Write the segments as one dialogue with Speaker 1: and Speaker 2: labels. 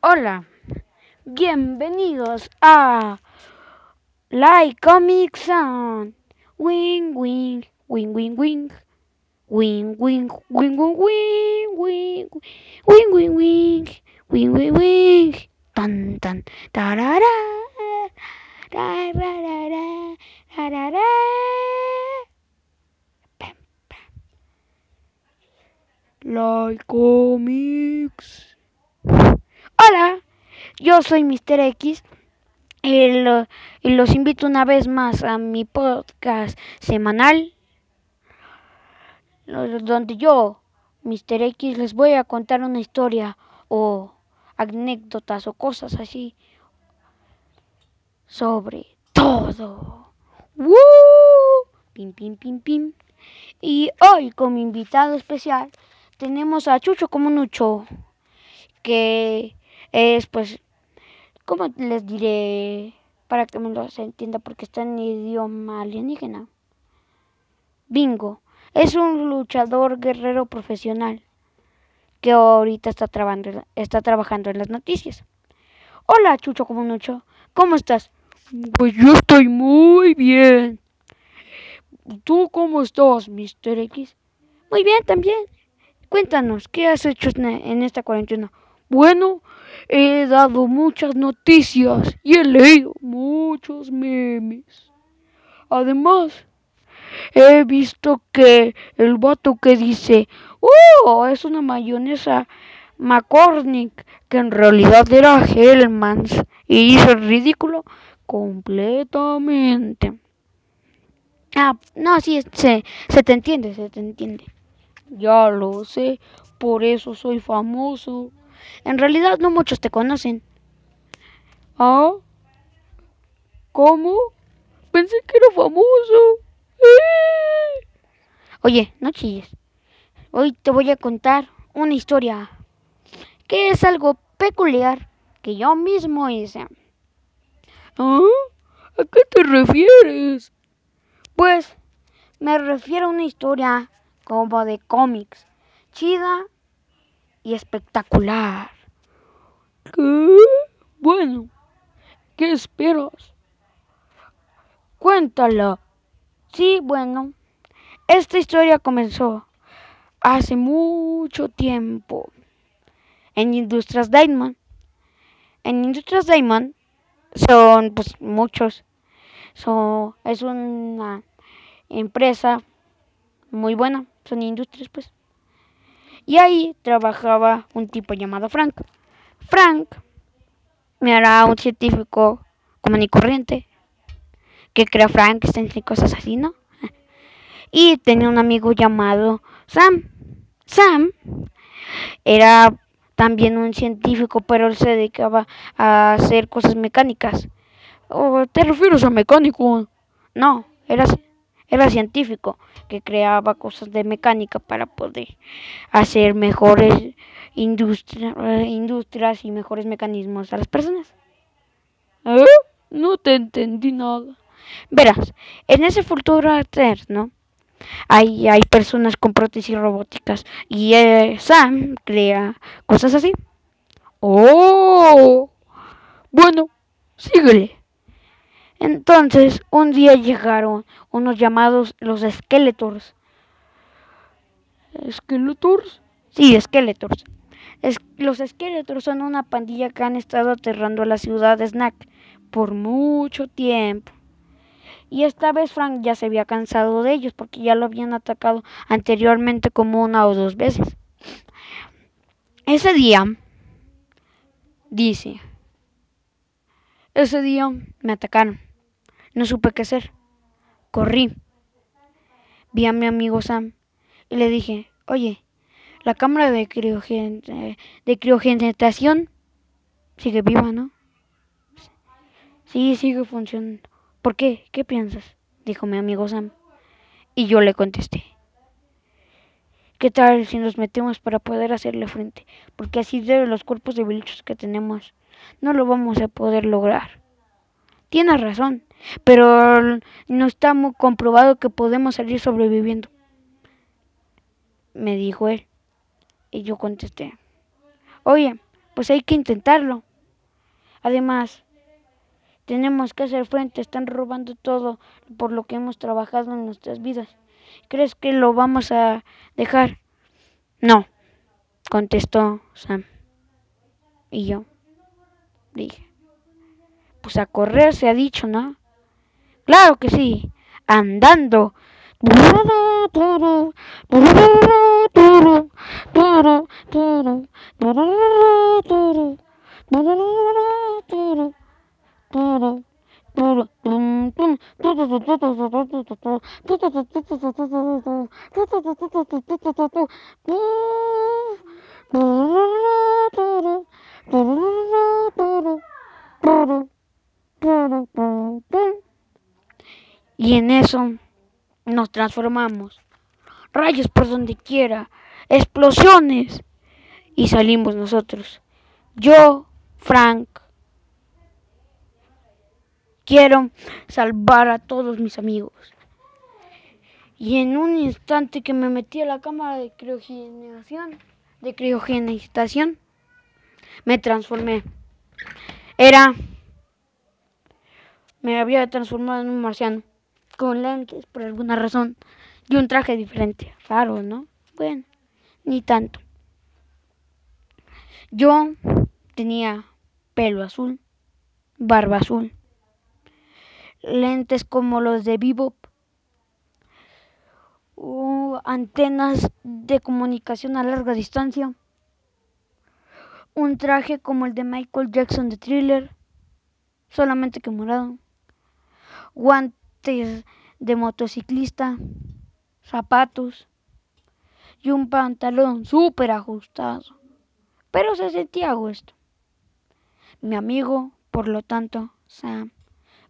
Speaker 1: Hola, bienvenidos a Like Comic Sound. Wing, wing, wing, wing, wing. Wing, wing, wing, wing, wing, wing, wing, wing, wing, wing, wing, wing. Tan, tan, tarara, ra, ra, ra, ra, ra, ra, ra. Pam, pam. Like Comics. Hola, yo soy Mr. X y, lo- y los invito una vez más a mi podcast semanal donde yo, Mr. X, les voy a contar una historia o anécdotas o cosas así sobre todo. ¡Woo! Pim, pim, pim, pim. Y hoy como invitado especial tenemos a Chucho Comunucho, que es pues ¿Cómo les diré para que me los entienda? Porque está en idioma alienígena. Bingo. Es un luchador guerrero profesional que ahorita está, trabajando, está trabajando en las noticias. Hola, Chucho Comunucho. ¿Cómo estás? Pues yo estoy muy bien. ¿Tú cómo estás, Mr. X? Muy bien también. Cuéntanos, ¿qué has hecho en esta cuarentena? Bueno, he dado muchas noticias y he leído muchos memes. Además, he visto que el vato que dice, ¡Oh! Es una mayonesa McCormick, que en realidad era Hellmann's y hizo el ridículo completamente. Ah, no, sí, se, se te entiende, se te entiende. Ya lo sé, por eso soy famoso. En realidad no muchos te conocen. ¿Ah? ¿Cómo? Pensé que era famoso. ¡Eh! Oye, no chilles. Hoy te voy a contar una historia que es algo peculiar que yo mismo hice. ¿Ah? ¿A qué te refieres? Pues me refiero a una historia como de cómics, chida y espectacular. ¿Qué? Bueno, ¿qué esperas? Cuéntala. Sí, bueno, esta historia comenzó hace mucho tiempo en Industrias Diamond. En Industrias Diamond son pues muchos. So, es una empresa muy buena, son industrias pues. Y ahí trabajaba un tipo llamado Frank. Frank era un científico común y corriente que crea Frankenstein y cosas así, ¿no? Y tenía un amigo llamado Sam. Sam era también un científico, pero él se dedicaba a hacer cosas mecánicas. ¿O te refieres a mecánico? No, era, era científico que creaba cosas de mecánica para poder hacer mejores industria, eh, industrias y mejores mecanismos a las personas. ¿Eh? No te entendí nada. Verás, en ese futuro eterno hay, hay personas con prótesis robóticas y eh, Sam crea cosas así. ¡Oh! Bueno, síguele. Entonces, un día llegaron unos llamados los Skeletors. ¿Skeletors? Sí, Skeletors. Es, los Skeletors son una pandilla que han estado aterrando a la ciudad de Snack por mucho tiempo. Y esta vez Frank ya se había cansado de ellos porque ya lo habían atacado anteriormente como una o dos veces. Ese día, dice, ese día me atacaron. No supe qué hacer. Corrí. Vi a mi amigo Sam y le dije, oye, la cámara de, criogen de criogenización sigue viva, ¿no? Sí, sigue funcionando. ¿Por qué? ¿Qué piensas? Dijo mi amigo Sam. Y yo le contesté. ¿Qué tal si nos metemos para poder hacerle frente? Porque así de los cuerpos de bichos que tenemos, no lo vamos a poder lograr. Tienes razón, pero no está muy comprobado que podemos salir sobreviviendo. Me dijo él. Y yo contesté. Oye, pues hay que intentarlo. Además, tenemos que hacer frente, están robando todo por lo que hemos trabajado en nuestras vidas. ¿Crees que lo vamos a dejar? No, contestó Sam. Y yo dije, pues a correr se ha dicho, ¿no? Claro que sí, andando. Y en eso nos transformamos. Rayos por donde quiera, explosiones. Y salimos nosotros. Yo, Frank, quiero salvar a todos mis amigos. Y en un instante que me metí a la cámara de criogenización, de criogenización, me transformé. Era me había transformado en un marciano, con lentes por alguna razón, y un traje diferente. Raro, ¿no? Bueno, ni tanto. Yo tenía pelo azul, barba azul, lentes como los de Bebop, antenas de comunicación a larga distancia, un traje como el de Michael Jackson de Thriller, solamente que morado, guantes de motociclista, zapatos y un pantalón súper ajustado. Pero se sentía a gusto. Mi amigo, por lo tanto, Sam,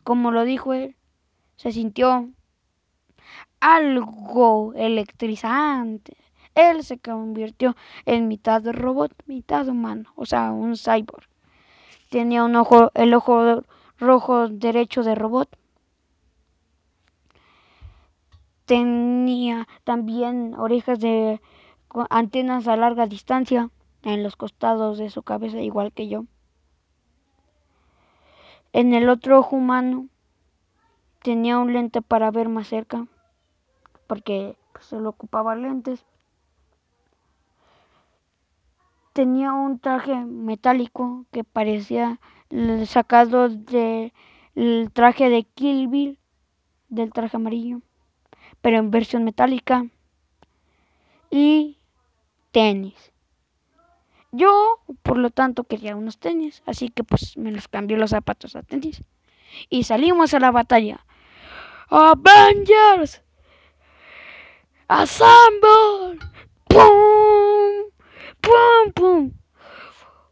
Speaker 1: como lo dijo él, se sintió algo electrizante. Él se convirtió en mitad robot, mitad humano, o sea, un cyborg. Tenía un ojo, el ojo rojo derecho de robot Tenía también orejas de antenas a larga distancia en los costados de su cabeza, igual que yo. En el otro ojo humano tenía un lente para ver más cerca, porque solo ocupaba lentes. Tenía un traje metálico que parecía sacado del traje de Kill Bill, del traje amarillo pero en versión metálica. Y tenis. Yo, por lo tanto, quería unos tenis, así que pues me los cambié los zapatos a tenis. Y salimos a la batalla. Avengers! Assemble! ¡Pum! ¡Pum! ¡Pum!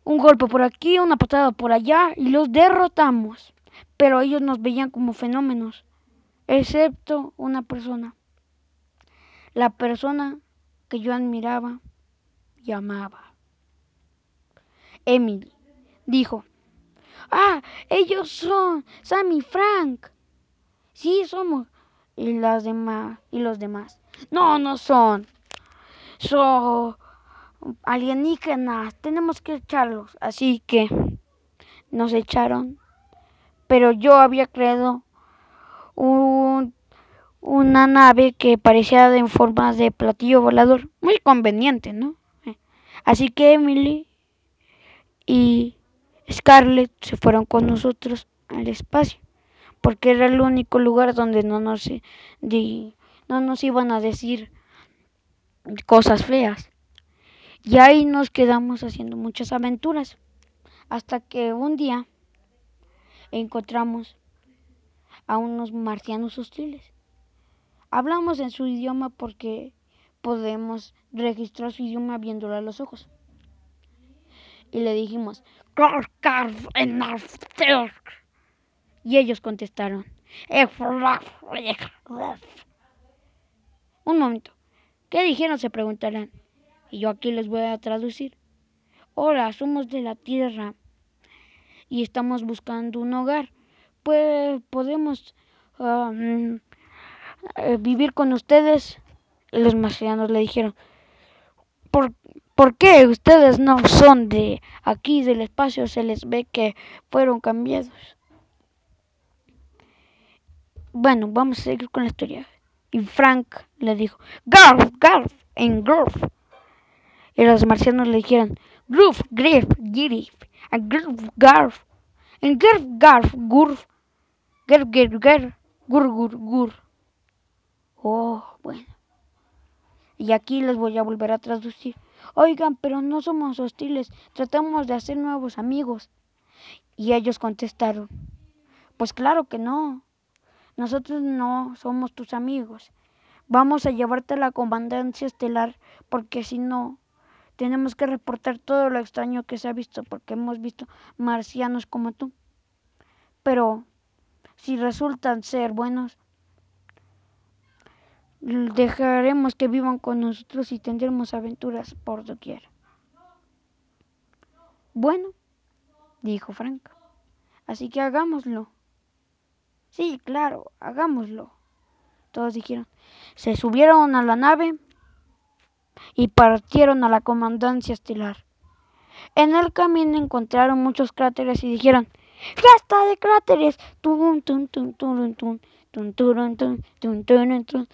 Speaker 1: Un golpe por aquí, una patada por allá y los derrotamos. Pero ellos nos veían como fenómenos, excepto una persona la persona que yo admiraba y amaba. Emily dijo, ah, ellos son Sam y Frank. Sí, somos. Y las demás, y los demás. No, no son. Son alienígenas. Tenemos que echarlos. Así que nos echaron. Pero yo había creado un una nave que parecía en forma de platillo volador. Muy conveniente, ¿no? Así que Emily y Scarlett se fueron con nosotros al espacio, porque era el único lugar donde no nos, no nos iban a decir cosas feas. Y ahí nos quedamos haciendo muchas aventuras, hasta que un día encontramos a unos marcianos hostiles Hablamos en su idioma porque podemos registrar su idioma viéndolo a los ojos. Y le dijimos, y ellos contestaron, un momento, ¿qué dijeron? Se preguntarán. Y yo aquí les voy a traducir. Hola, somos de la Tierra y estamos buscando un hogar. Pues podemos um, vivir con ustedes. Los marcianos le dijeron, ¿Por, ¿Por qué ustedes no son de aquí del espacio? Se les ve que fueron cambiados. Bueno, vamos a seguir con la historia. Y Frank le dijo, Garf, Garf, en Gruf. Y los marcianos le dijeron, Gruf, Grif, Girif, Garf, en Garf, Garf, Gurf, Ger, Ger, Ger, Gur, Gur, Gur. Oh, bueno. Y aquí les voy a volver a traducir. Oigan, pero no somos hostiles, tratamos de hacer nuevos amigos. Y ellos contestaron, pues claro que no, nosotros no somos tus amigos. Vamos a llevarte a la comandancia estelar porque si no, tenemos que reportar todo lo extraño que se ha visto porque hemos visto marcianos como tú. Pero si resultan ser buenos, dejaremos que vivan con nosotros y tendremos aventuras por doquier. Bueno, dijo Frank, así que hagámoslo. Sí, claro, hagámoslo. Todos dijeron. Se subieron a la nave y partieron a la comandancia estelar. En el camino encontraron muchos cráteres y dijeron, ¡Fiesta de cráteres! Tun, tun, tun, tun, tun, tun, tun, tun, tun, tun,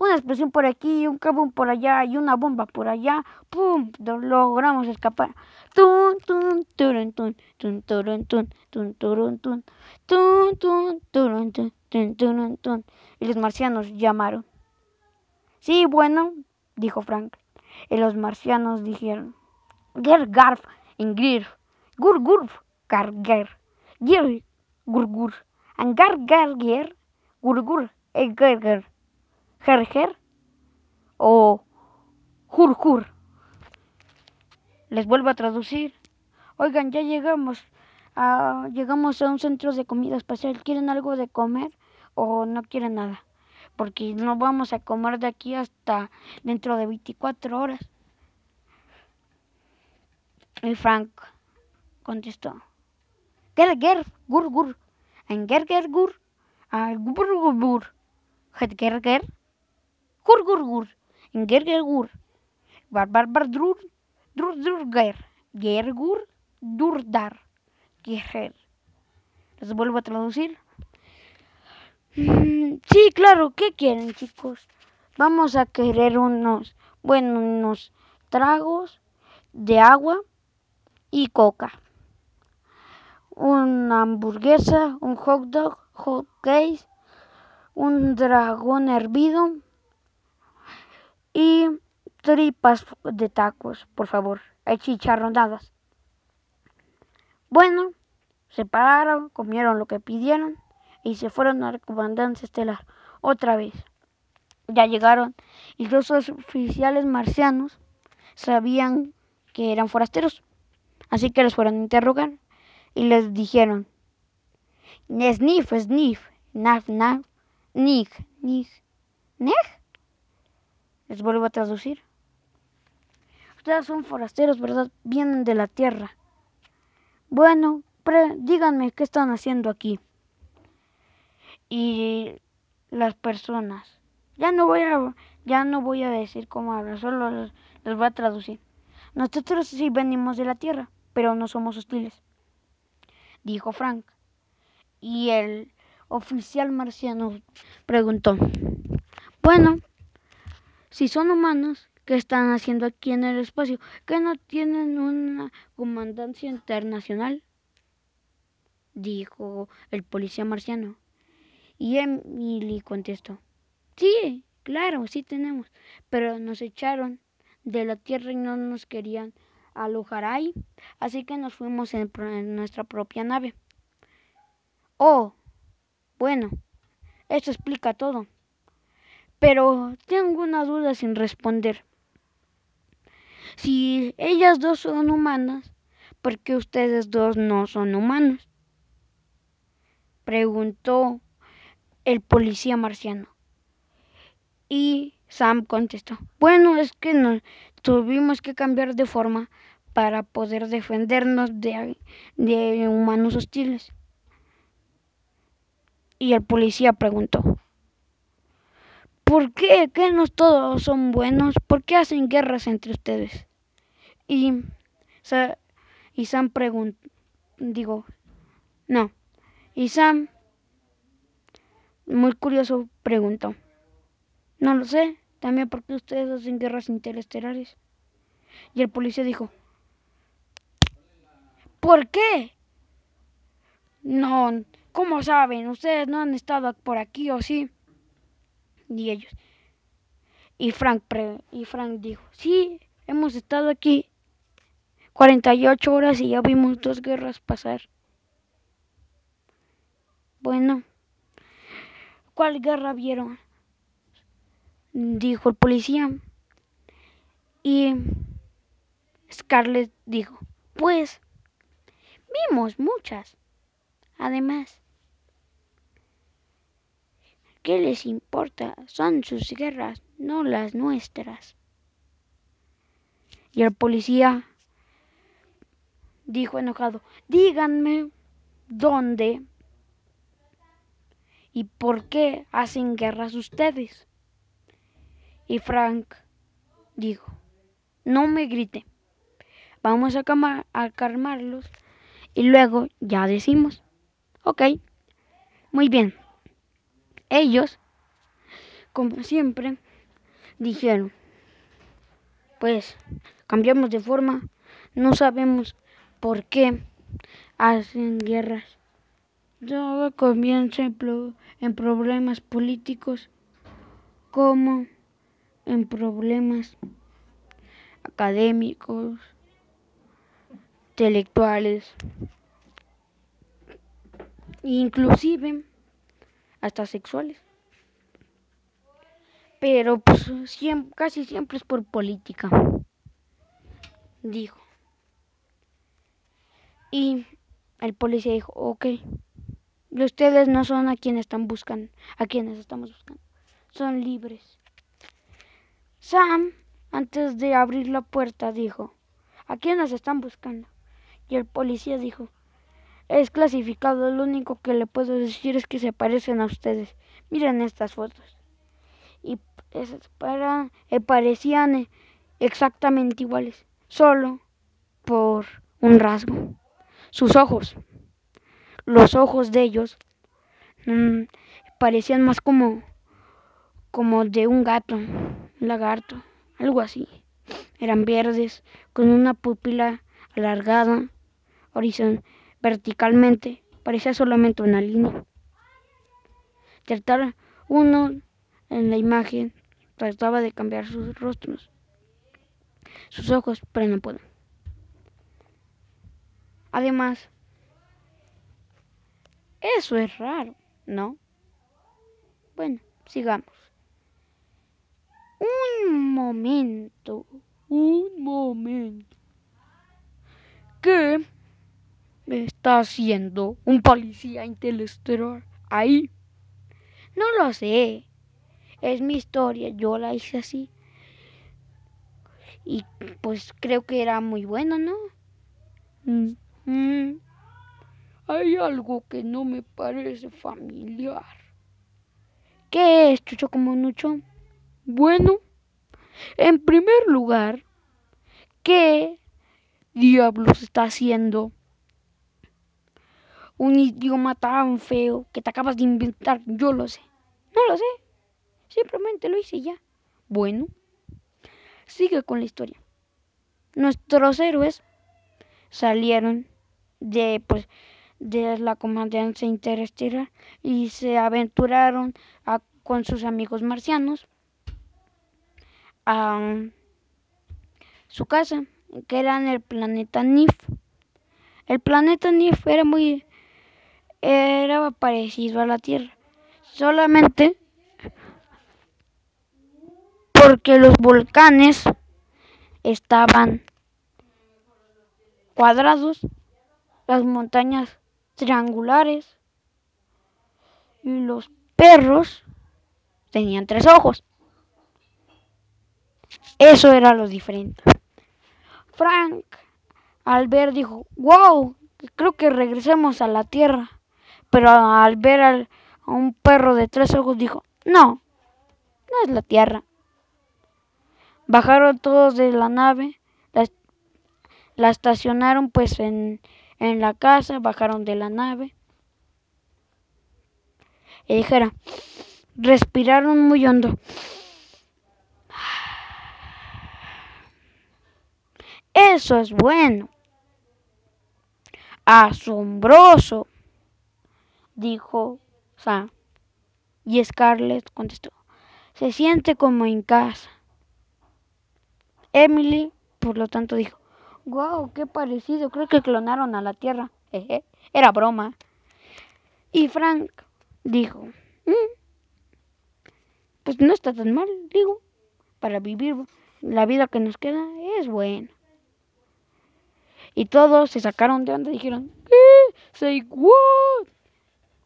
Speaker 1: Una explosión por aquí, un carbón por allá y una bomba por allá. ¡Pum! Logramos escapar. Y los marcianos llamaron. Sí, bueno, dijo Frank. Y los marcianos dijeron. Ger, garf, ingrir, gur, gur, gar, ger, gir, gur, gur. Angar Garger, Gurgur, Egerger, Gerger o Jurjur. Les vuelvo a traducir. Oigan, ya llegamos a, llegamos a un centro de comida espacial. ¿Quieren algo de comer o no quieren nada? Porque no vamos a comer de aquí hasta dentro de 24 horas. Y Frank contestó, Ger, ger, gur, en ger, ger, gur, a gur, gur, gur, en ger, ger, gur, bar, bar, bar, drur, drur, drur, ger. Les vuelvo a traducir. Mm, sí, claro, ¿qué quieren, chicos? Vamos a querer unos, bueno, unos tragos de agua y coca una hamburguesa, un hot dog, hot un dragón hervido y tripas de tacos, por favor, hay chicharronadas. Bueno, se pararon, comieron lo que pidieron y se fueron a la comandancia estelar otra vez. Ya llegaron y los oficiales marcianos sabían que eran forasteros, así que les fueron a interrogar y les dijeron, Sniff, sniff, naf, naf, nig, nig, neg. Les vuelvo a traducir. Ustedes son forasteros, ¿verdad? Vienen de la tierra. Bueno, díganme qué están haciendo aquí. Y las personas. Ya no voy a, ya no voy a decir cómo hablan, solo les voy a traducir. Nosotros sí venimos de la tierra, pero no somos hostiles dijo Frank. Y el oficial marciano preguntó, bueno, si son humanos, ¿qué están haciendo aquí en el espacio? ¿Que no tienen una comandancia internacional? Dijo el policía marciano. Y Emily contestó, sí, claro, sí tenemos, pero nos echaron de la Tierra y no nos querían alojar ahí, así que nos fuimos en, nuestra propia nave. Oh, bueno, eso explica todo. Pero tengo una duda sin responder. Si ellas dos son humanas, ¿por qué ustedes dos no son humanos? Preguntó el policía marciano. Y Sam contestó, bueno, es que nos tuvimos que cambiar de forma para poder defendernos de, de humanos hostiles. Y el policía preguntó, ¿por qué? ¿Qué no todos son buenos? ¿Por qué hacen guerras entre ustedes? Y, y Sam preguntó, digo, no, y Sam, muy curioso, preguntó, no lo sé, también porque ustedes hacen guerras interestelares. Y el policía dijo, ¿por qué? No, ¿cómo saben? Ustedes no han estado por aquí o sí. Y ellos. Y Frank, y Frank dijo, sí, hemos estado aquí 48 horas y ya vimos dos guerras pasar. Bueno, ¿cuál guerra vieron? Dijo el policía. Y Scarlett dijo, pues vimos muchas. Además, ¿qué les importa? Son sus guerras, no las nuestras. Y el policía dijo enojado, díganme dónde y por qué hacen guerras ustedes. Y Frank dijo, no me grite, vamos a, a calmarlos y luego ya decimos. Ok, muy bien. Ellos, como siempre, dijeron, pues cambiamos de forma, no sabemos por qué hacen guerras. Todo comienza en, problemas políticos como en problemas académicos, intelectuales, inclusive hasta sexuales. Pero pues casi siempre es por política, dijo. Y el policía dijo, ok, ustedes no son a quienes están buscando, a quienes estamos buscando, son libres. Sam, antes de abrir la puerta, dijo, ¿a quiénes están buscando? Y el policía dijo, es clasificado, lo único que le puedo decir es que se parecen a ustedes. Miren estas fotos. Y para, eh, parecían exactamente iguales, solo por un rasgo. Sus ojos, los ojos de ellos, mmm, parecían más como, como de un gato, lagarto, algo así. Eran verdes, con una pupila alargada, horizontal verticalmente, parecía solamente una línea. Tratar uno en la imagen trataba de cambiar sus rostros, sus ojos, pero no pudo. Además, eso es raro, ¿no? Bueno, sigamos. Un momento, un momento. ¿Qué está haciendo un policía interestelar ahí? No lo sé. Es mi historia, yo la hice así. Y pues creo que era muy buena, ¿no? Mm, mm. Hay algo que no me parece familiar. ¿Qué es, Chucho como Nucho? Bueno, en primer lugar, ¿qué diablos está haciendo? Un idioma tan feo que te acabas de inventar, yo lo sé. No lo sé. Simplemente lo hice ya. Bueno, sigue con la historia. Nuestros héroes salieron de pues de la comandancia interestelar y se aventuraron con sus amigos marcianos a su casa, que era en el planeta Nif. El planeta Nif era muy era parecido a la Tierra, solamente porque los volcanes estaban cuadrados, las montañas triangulares y los perros tenían tres ojos. Eso era lo diferente. Frank, al ver, dijo, wow, creo que regresemos a la Tierra. Pero al ver a un perro de tres ojos, dijo, no, no es la Tierra. Bajaron todos de la nave, la, estacionaron pues en, en la casa, bajaron de la nave. Y dijera, respiraron muy hondo. Eso es bueno. Asombroso, dijo Sam. Y Scarlett contestó, se siente como en casa. Emily, por lo tanto, dijo, wow, qué parecido, creo que clonaron a la Tierra. Era broma. Y Frank dijo, mm, pues no está tan mal, digo, para vivir la vida que nos queda es bueno. Y todos se sacaron de onda y dijeron, ¿qué? Say what?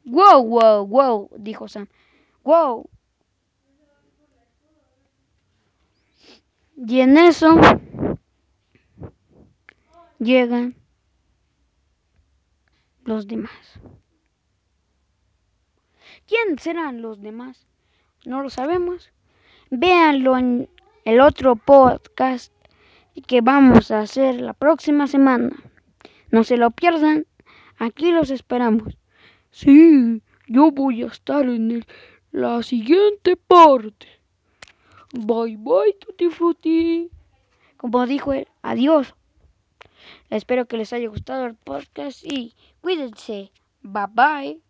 Speaker 1: Wow, wow, wow, dijo Sam. Wow. Y en eso llegan los demás. ¿Quién serán los demás? No lo sabemos. Véanlo en el otro podcast que vamos a hacer la próxima semana. No se lo pierdan. Aquí los esperamos. Sí, yo voy a estar en el, la siguiente parte. Bye bye, Tutti Frutti. Como dijo él, adiós. Espero que les haya gustado el podcast y cuídense. Bye bye.